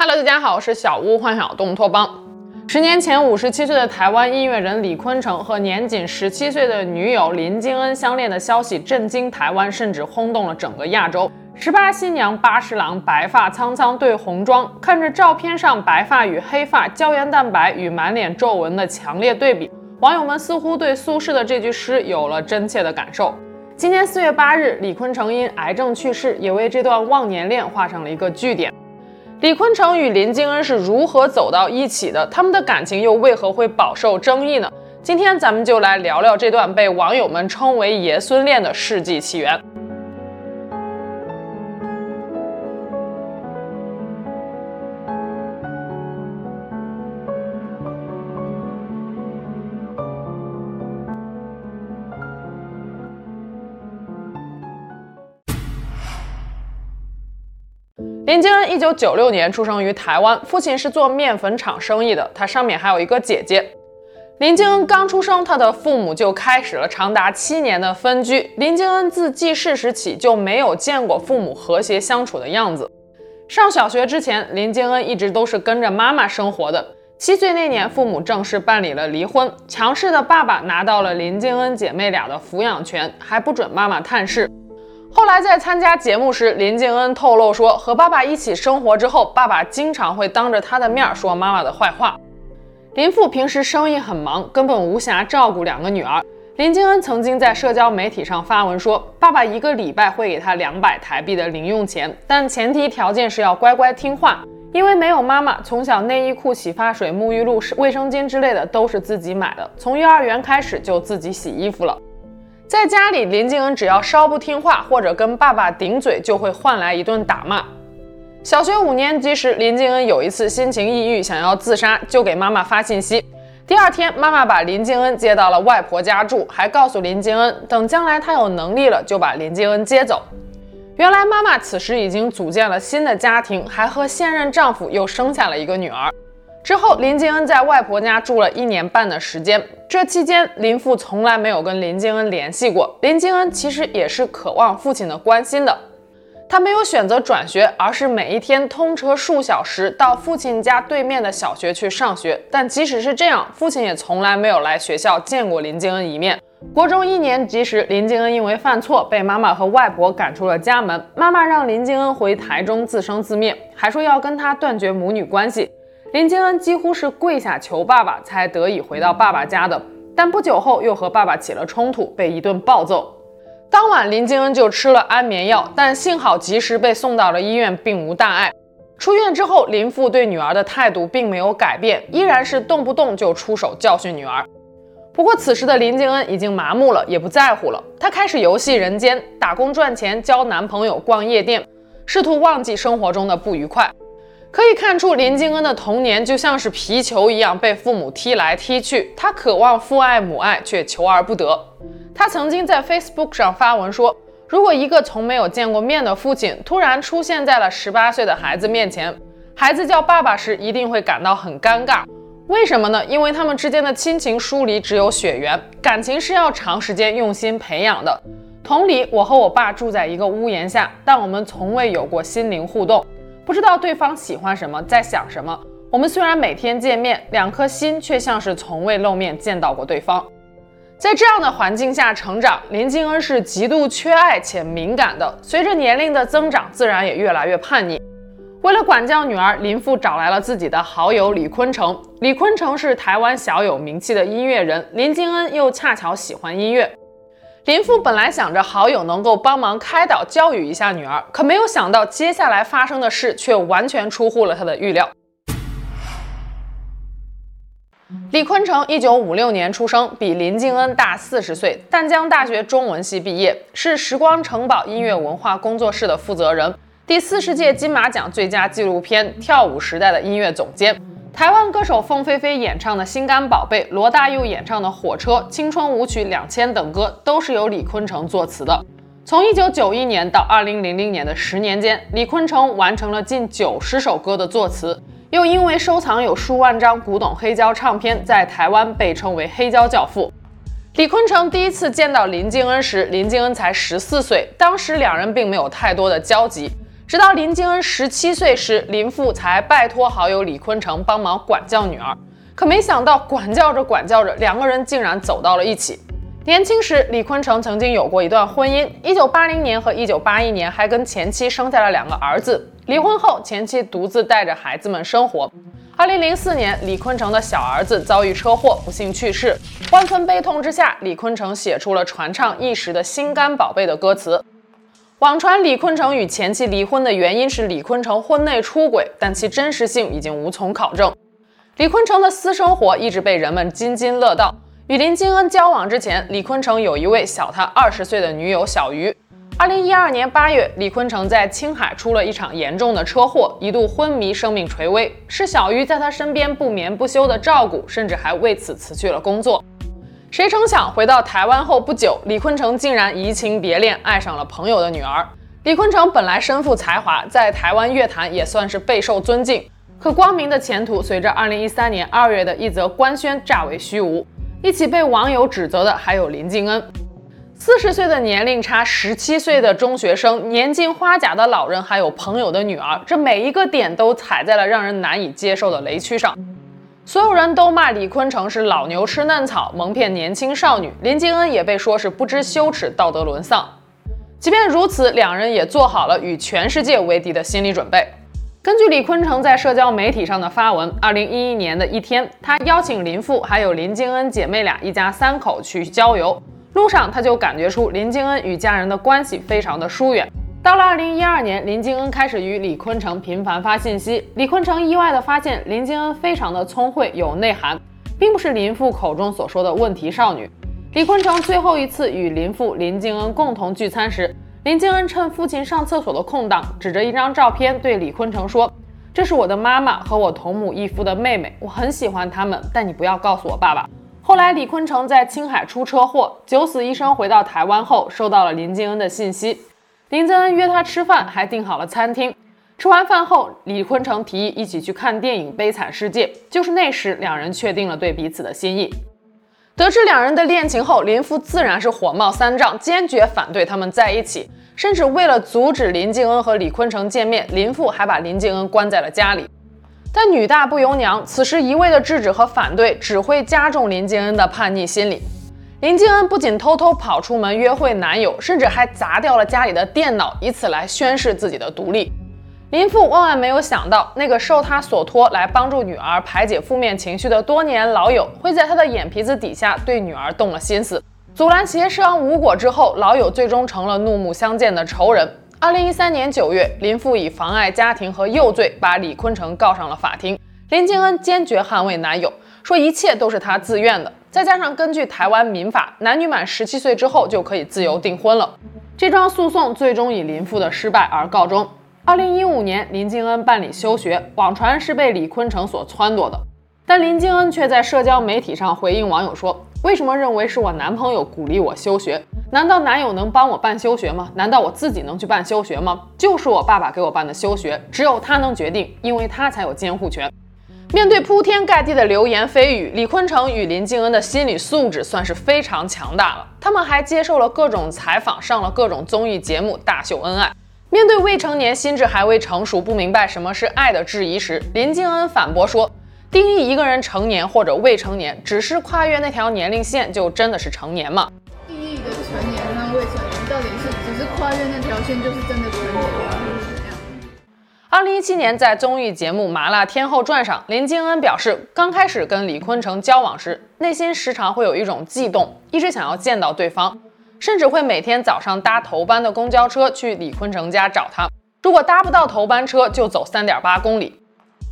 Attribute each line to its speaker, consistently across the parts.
Speaker 1: Hello，大家好，我是小屋幻想动托邦。十年前，五十七岁的台湾音乐人李坤城和年仅十七岁的女友林金恩相恋的消息震惊台湾，甚至轰动了整个亚洲。十八新娘八十郎，白发苍苍对红妆，看着照片上白发与黑发、胶原蛋白与满脸皱纹的强烈对比，网友们似乎对苏轼的这句诗有了真切的感受。今年四月八日，李坤城因癌症去世，也为这段忘年恋画上了一个句点。李坤城与林金恩是如何走到一起的？他们的感情又为何会饱受争议呢？今天咱们就来聊聊这段被网友们称为“爷孙恋”的世纪奇缘。林金恩一九九六年出生于台湾，父亲是做面粉厂生意的，他上面还有一个姐姐。林金恩刚出生，他的父母就开始了长达七年的分居。林金恩自记事时起就没有见过父母和谐相处的样子。上小学之前，林金恩一直都是跟着妈妈生活的。七岁那年，父母正式办理了离婚，强势的爸爸拿到了林金恩姐妹俩的抚养权，还不准妈妈探视。后来在参加节目时，林金恩透露说，和爸爸一起生活之后，爸爸经常会当着他的面说妈妈的坏话。林父平时生意很忙，根本无暇照顾两个女儿。林金恩曾经在社交媒体上发文说，爸爸一个礼拜会给他两百台币的零用钱，但前提条件是要乖乖听话，因为没有妈妈，从小内衣裤、洗发水、沐浴露、卫生巾之类的都是自己买的，从幼儿园开始就自己洗衣服了。在家里，林静恩只要稍不听话或者跟爸爸顶嘴，就会换来一顿打骂。小学五年级时，林静恩有一次心情抑郁，想要自杀，就给妈妈发信息。第二天，妈妈把林静恩接到了外婆家住，还告诉林静恩，等将来她有能力了，就把林静恩接走。原来妈妈此时已经组建了新的家庭，还和现任丈夫又生下了一个女儿。之后，林金恩在外婆家住了一年半的时间。这期间，林父从来没有跟林金恩联系过。林金恩其实也是渴望父亲的关心的。他没有选择转学，而是每一天通车数小时到父亲家对面的小学去上学。但即使是这样，父亲也从来没有来学校见过林金恩一面。国中一年级时，林金恩因为犯错被妈妈和外婆赶出了家门。妈妈让林金恩回台中自生自灭，还说要跟他断绝母女关系。林金恩几乎是跪下求爸爸，才得以回到爸爸家的。但不久后又和爸爸起了冲突，被一顿暴揍。当晚，林金恩就吃了安眠药，但幸好及时被送到了医院，并无大碍。出院之后，林父对女儿的态度并没有改变，依然是动不动就出手教训女儿。不过，此时的林金恩已经麻木了，也不在乎了。她开始游戏人间，打工赚钱，交男朋友，逛夜店，试图忘记生活中的不愉快。可以看出，林金恩的童年就像是皮球一样被父母踢来踢去。他渴望父爱母爱，却求而不得。他曾经在 Facebook 上发文说：“如果一个从没有见过面的父亲突然出现在了十八岁的孩子面前，孩子叫爸爸时一定会感到很尴尬。为什么呢？因为他们之间的亲情疏离只有血缘，感情是要长时间用心培养的。同理，我和我爸住在一个屋檐下，但我们从未有过心灵互动。”不知道对方喜欢什么，在想什么。我们虽然每天见面，两颗心却像是从未露面见到过对方。在这样的环境下成长，林金恩是极度缺爱且敏感的。随着年龄的增长，自然也越来越叛逆。为了管教女儿，林父找来了自己的好友李坤城。李坤城是台湾小有名气的音乐人，林金恩又恰巧喜欢音乐。林父本来想着好友能够帮忙开导教育一下女儿，可没有想到接下来发生的事却完全出乎了他的预料。李坤城一九五六年出生，比林金恩大四十岁，淡江大学中文系毕业，是时光城堡音乐文化工作室的负责人，第四十届金马奖最佳纪录片《跳舞时代》的音乐总监。台湾歌手凤飞飞演唱的《心肝宝贝》，罗大佑演唱的《火车》、《青春舞曲两千》等歌，都是由李坤城作词的。从一九九一年到二零零零年的十年间，李坤城完成了近九十首歌的作词，又因为收藏有数万张古董黑胶唱片，在台湾被称为“黑胶教父”。李坤城第一次见到林金恩时，林金恩才十四岁，当时两人并没有太多的交集。直到林敬恩十七岁时，林父才拜托好友李坤城帮忙管教女儿。可没想到，管教着管教着，两个人竟然走到了一起。年轻时，李坤城曾经有过一段婚姻，一九八零年和一九八一年还跟前妻生下了两个儿子。离婚后，前妻独自带着孩子们生活。二零零四年，李坤城的小儿子遭遇车祸，不幸去世。万分悲痛之下，李坤城写出了传唱一时的心肝宝贝的歌词。网传李坤城与前妻离婚的原因是李坤城婚内出轨，但其真实性已经无从考证。李坤城的私生活一直被人们津津乐道。与林敬恩交往之前，李坤城有一位小他二十岁的女友小鱼。二零一二年八月，李坤城在青海出了一场严重的车祸，一度昏迷，生命垂危，是小鱼在他身边不眠不休的照顾，甚至还为此辞去了工作。谁成想，回到台湾后不久，李坤城竟然移情别恋，爱上了朋友的女儿。李坤城本来身负才华，在台湾乐坛也算是备受尊敬，可光明的前途随着2013年2月的一则官宣炸为虚无。一起被网友指责的还有林敬恩。四十岁的年龄差，十七岁的中学生，年近花甲的老人，还有朋友的女儿，这每一个点都踩在了让人难以接受的雷区上。所有人都骂李坤城是老牛吃嫩草，蒙骗年轻少女。林敬恩也被说是不知羞耻，道德沦丧。即便如此，两人也做好了与全世界为敌的心理准备。根据李坤城在社交媒体上的发文，二零一一年的一天，他邀请林父还有林敬恩姐妹俩一家三口去郊游。路上他就感觉出林敬恩与家人的关系非常的疏远。到了二零一二年，林敬恩开始与李坤城频繁发信息。李坤城意外地发现林敬恩非常的聪慧有内涵，并不是林父口中所说的问题少女。李坤城最后一次与林父林敬恩共同聚餐时，林敬恩趁父亲上厕所的空档，指着一张照片对李坤城说：“这是我的妈妈和我同母异父的妹妹，我很喜欢他们，但你不要告诉我爸爸。”后来李坤城在青海出车祸，九死一生回到台湾后，收到了林敬恩的信息。林敬恩约他吃饭，还订好了餐厅。吃完饭后，李坤城提议一起去看电影《悲惨世界》。就是那时，两人确定了对彼此的心意。得知两人的恋情后，林父自然是火冒三丈，坚决反对他们在一起。甚至为了阻止林敬恩和李坤城见面，林父还把林敬恩关在了家里。但女大不由娘，此时一味的制止和反对，只会加重林敬恩的叛逆心理。林敬恩不仅偷偷跑出门约会男友，甚至还砸掉了家里的电脑，以此来宣示自己的独立。林父万万没有想到，那个受他所托来帮助女儿排解负面情绪的多年老友，会在他的眼皮子底下对女儿动了心思。阻拦协商无果之后，老友最终成了怒目相见的仇人。二零一三年九月，林父以妨碍家庭和诱罪把李坤城告上了法庭。林敬恩坚决捍卫男友，说一切都是他自愿的。再加上根据台湾民法，男女满十七岁之后就可以自由订婚了。这桩诉讼最终以林父的失败而告终。二零一五年，林敬恩办理休学，网传是被李坤城所撺掇的，但林敬恩却在社交媒体上回应网友说：“为什么认为是我男朋友鼓励我休学？难道男友能帮我办休学吗？难道我自己能去办休学吗？就是我爸爸给我办的休学，只有他能决定，因为他才有监护权。”面对铺天盖地的流言蜚语，李坤城与林敬恩的心理素质算是非常强大了。他们还接受了各种采访，上了各种综艺节目，大秀恩爱。面对未成年、心智还未成熟、不明白什么是爱的质疑时，林敬恩反驳说：“定义一个人成年或者未成年，只是跨越那条年龄线，就真的是成年吗？”
Speaker 2: 定义的成年和未成年，到底是只是跨越那条线，就是真的成年吗？
Speaker 1: 二零一七年，在综艺节目《麻辣天后传》上，林敬恩表示，刚开始跟李坤城交往时，内心时常会有一种悸动，一直想要见到对方，甚至会每天早上搭头班的公交车去李坤城家找他。如果搭不到头班车，就走三点八公里。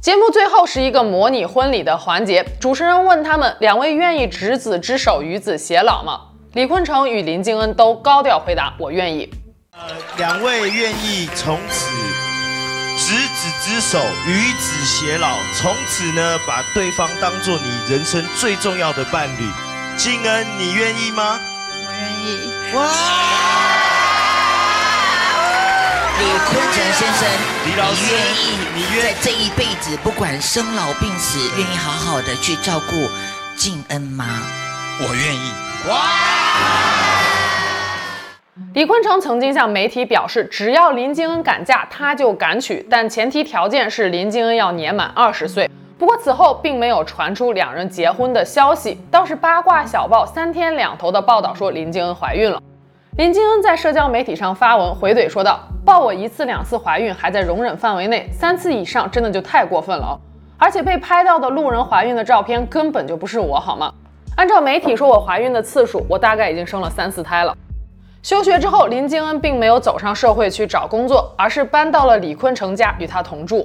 Speaker 1: 节目最后是一个模拟婚礼的环节，主持人问他们两位愿意执子之手，与子偕老吗？李坤城与林敬恩都高调回答：“我愿意。”
Speaker 3: 呃，两位愿意从此。执子之手，与子偕老，从此呢，把对方当做你人生最重要的伴侣。静恩，你愿意吗？
Speaker 2: 我愿意。
Speaker 3: 哇！
Speaker 4: 李坤城先生，
Speaker 3: 李老师，
Speaker 4: 你愿意？
Speaker 3: 你愿
Speaker 4: 在这一辈子，不管生老病死，愿意好好的去照顾敬恩吗？
Speaker 5: 我愿意。
Speaker 3: 哇！
Speaker 1: 李坤城曾经向媒体表示，只要林静恩敢嫁，他就敢娶，但前提条件是林静恩要年满二十岁。不过此后并没有传出两人结婚的消息，倒是八卦小报三天两头的报道说林静恩怀孕了。林静恩在社交媒体上发文回怼说道：“报我一次两次怀孕还在容忍范围内，三次以上真的就太过分了。而且被拍到的路人怀孕的照片根本就不是我，好吗？按照媒体说我怀孕的次数，我大概已经生了三四胎了。”休学之后，林敬恩并没有走上社会去找工作，而是搬到了李坤城家与他同住。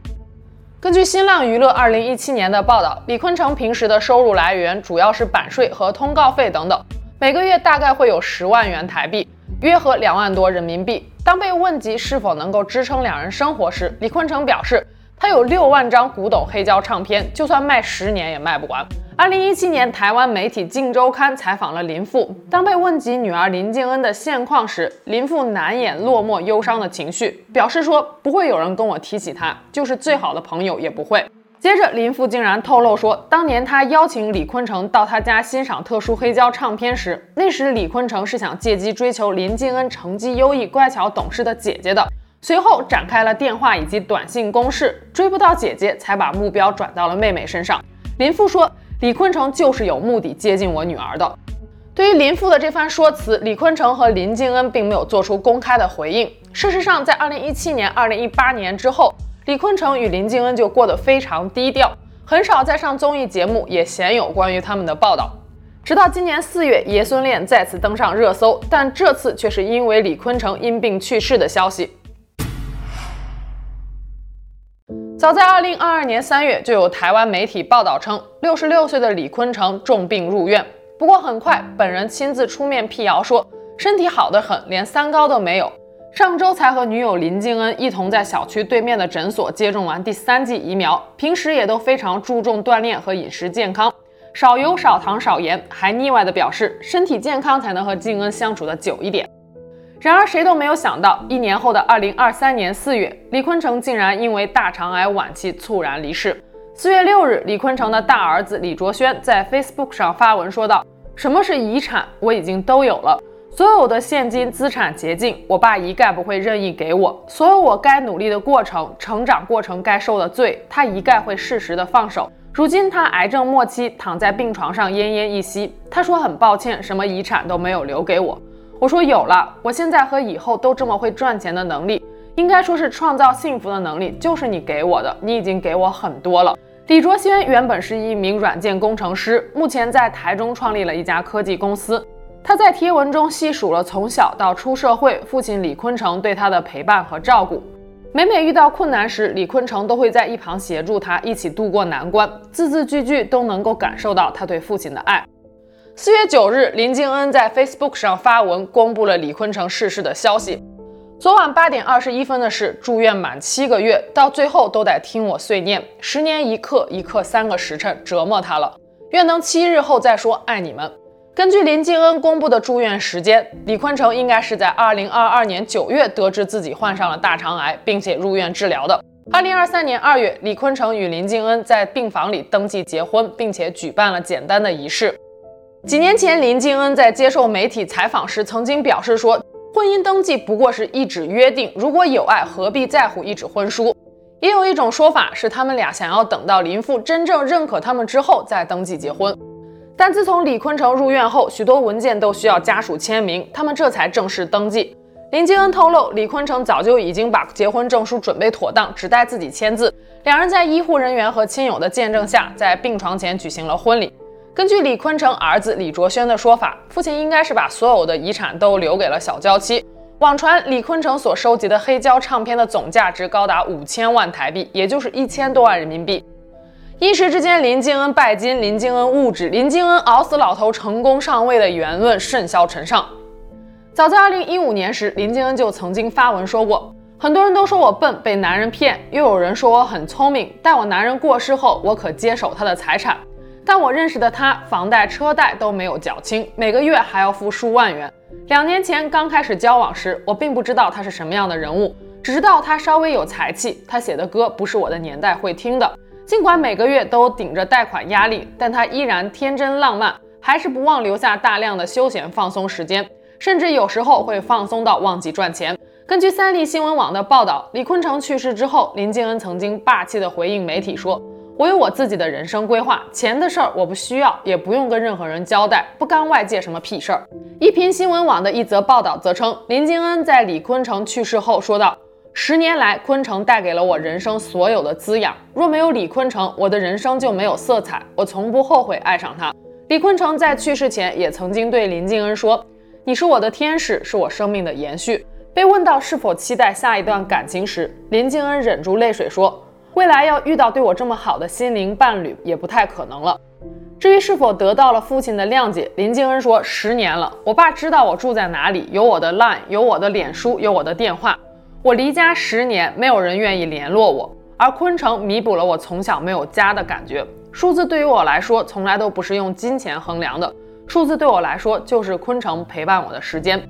Speaker 1: 根据新浪娱乐二零一七年的报道，李坤城平时的收入来源主要是版税和通告费等等，每个月大概会有十万元台币，约合两万多人民币。当被问及是否能够支撑两人生活时，李坤城表示，他有六万张古董黑胶唱片，就算卖十年也卖不完。二零一七年，台湾媒体《镜周刊》采访了林父，当被问及女儿林静恩的现况时，林父难掩落寞忧伤的情绪，表示说不会有人跟我提起她，就是最好的朋友也不会。接着，林父竟然透露说，当年他邀请李坤城到他家欣赏特殊黑胶唱片时，那时李坤城是想借机追求林静恩成绩优异、乖巧懂事的姐姐的，随后展开了电话以及短信攻势，追不到姐姐，才把目标转到了妹妹身上。林父说。李坤城就是有目的接近我女儿的。对于林父的这番说辞，李坤城和林静恩并没有做出公开的回应。事实上，在二零一七年、二零一八年之后，李坤城与林静恩就过得非常低调，很少再上综艺节目，也鲜有关于他们的报道。直到今年四月，爷孙恋再次登上热搜，但这次却是因为李坤城因病去世的消息。早在二零二二年三月，就有台湾媒体报道称，六十六岁的李坤城重病入院。不过很快，本人亲自出面辟谣说，身体好得很，连三高都没有。上周才和女友林静恩一同在小区对面的诊所接种完第三剂疫苗，平时也都非常注重锻炼和饮食健康，少油、少糖、少盐，还腻歪的表示，身体健康才能和静恩相处的久一点。然而，谁都没有想到，一年后的二零二三年四月，李坤城竟然因为大肠癌晚期猝然离世。四月六日，李坤城的大儿子李卓轩在 Facebook 上发文说道：“什么是遗产？我已经都有了，所有的现金资产捷径，我爸一概不会任意给我。所有我该努力的过程、成长过程该受的罪，他一概会适时的放手。如今他癌症末期，躺在病床上奄奄一息。他说很抱歉，什么遗产都没有留给我。”我说有了，我现在和以后都这么会赚钱的能力，应该说是创造幸福的能力，就是你给我的，你已经给我很多了。李卓轩原本是一名软件工程师，目前在台中创立了一家科技公司。他在贴文中细数了从小到出社会，父亲李坤城对他的陪伴和照顾。每每遇到困难时，李坤城都会在一旁协助他一起度过难关，字字句句都能够感受到他对父亲的爱。四月九日，林静恩在 Facebook 上发文公布了李坤城逝世的消息。昨晚八点二十一分的事，住院满七个月，到最后都得听我碎念，十年一刻，一刻三个时辰，折磨他了。愿能七日后再说，爱你们。根据林静恩公布的住院时间，李坤城应该是在二零二二年九月得知自己患上了大肠癌，并且入院治疗的。二零二三年二月，李坤城与林静恩在病房里登记结婚，并且举办了简单的仪式。几年前，林静恩在接受媒体采访时曾经表示说，婚姻登记不过是一纸约定，如果有爱，何必在乎一纸婚书？也有一种说法是，他们俩想要等到林父真正认可他们之后再登记结婚。但自从李坤城入院后，许多文件都需要家属签名，他们这才正式登记。林静恩透露，李坤城早就已经把结婚证书准备妥当，只待自己签字。两人在医护人员和亲友的见证下，在病床前举行了婚礼。根据李坤城儿子李卓轩的说法，父亲应该是把所有的遗产都留给了小娇妻。网传李坤城所收集的黑胶唱片的总价值高达五千万台币，也就是一千多万人民币。一时之间，林敬恩拜金，林敬恩物质，林敬恩熬死老头成功上位的言论甚嚣尘上。早在二零一五年时，林敬恩就曾经发文说过，很多人都说我笨，被男人骗，又有人说我很聪明，待我男人过世后，我可接手他的财产。但我认识的他，房贷车贷都没有缴清，每个月还要付数万元。两年前刚开始交往时，我并不知道他是什么样的人物，只知道他稍微有才气。他写的歌不是我的年代会听的。尽管每个月都顶着贷款压力，但他依然天真浪漫，还是不忘留下大量的休闲放松时间。甚至有时候会放松到忘记赚钱。根据三立新闻网的报道，李坤城去世之后，林靖恩曾经霸气地回应媒体说：“我有我自己的人生规划，钱的事儿我不需要，也不用跟任何人交代，不干外界什么屁事儿。”一篇新闻网的一则报道则称，林靖恩在李坤城去世后说道：“十年来，坤城带给了我人生所有的滋养，若没有李坤城，我的人生就没有色彩。我从不后悔爱上他。”李坤城在去世前也曾经对林靖恩说：“你是我的天使，是我生命的延续。”被问到是否期待下一段感情时，林靖恩忍住泪水说：“未来要遇到对我这么好的心灵伴侣，也不太可能了。”至于是否得到了父亲的谅解，林靖恩说：“十年了，我爸知道我住在哪里，有我的 Line，有我的脸书，有我的电话。我离家十年，没有人愿意联络我，而昆城弥补了我从小没有家的感觉。数字对于我来说，从来都不是用金钱衡量的，数字对我来说，就是昆城陪伴我的时间。”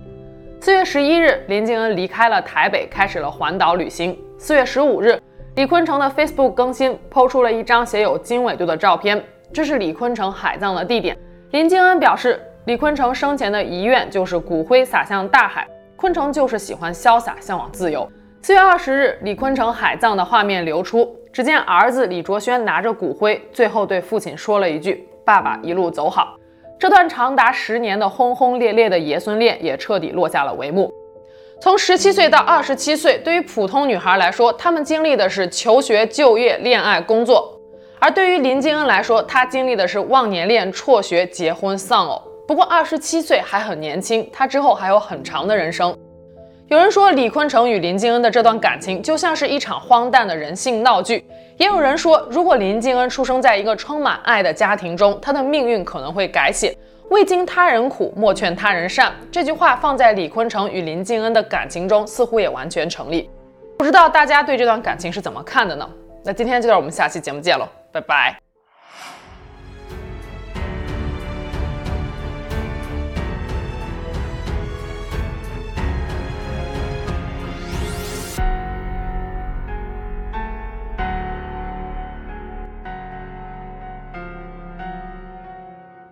Speaker 1: 四月十一日，林靖恩离开了台北，开始了环岛旅行。四月十五日，李坤城的 Facebook 更新抛出了一张写有经纬度的照片，这是李坤城海葬的地点。林靖恩表示，李坤城生前的遗愿就是骨灰洒向大海，坤城就是喜欢潇洒，向往自由。四月二十日，李坤城海葬的画面流出，只见儿子李卓轩拿着骨灰，最后对父亲说了一句：“爸爸一路走好。”这段长达十年的轰轰烈烈的爷孙恋也彻底落下了帷幕。从十七岁到二十七岁，对于普通女孩来说，她们经历的是求学、就业、恋爱、工作；而对于林靖恩来说，她经历的是忘年恋、辍学、结婚、丧偶。不过二十七岁还很年轻，她之后还有很长的人生。有人说，李坤城与林靖恩的这段感情就像是一场荒诞的人性闹剧；也有人说，如果林靖恩出生在一个充满爱的家庭中，她的命运可能会改写。未经他人苦，莫劝他人善。这句话放在李坤城与林靖恩的感情中，似乎也完全成立。不知道大家对这段感情是怎么看的呢？那今天就到我们下期节目见喽，拜拜。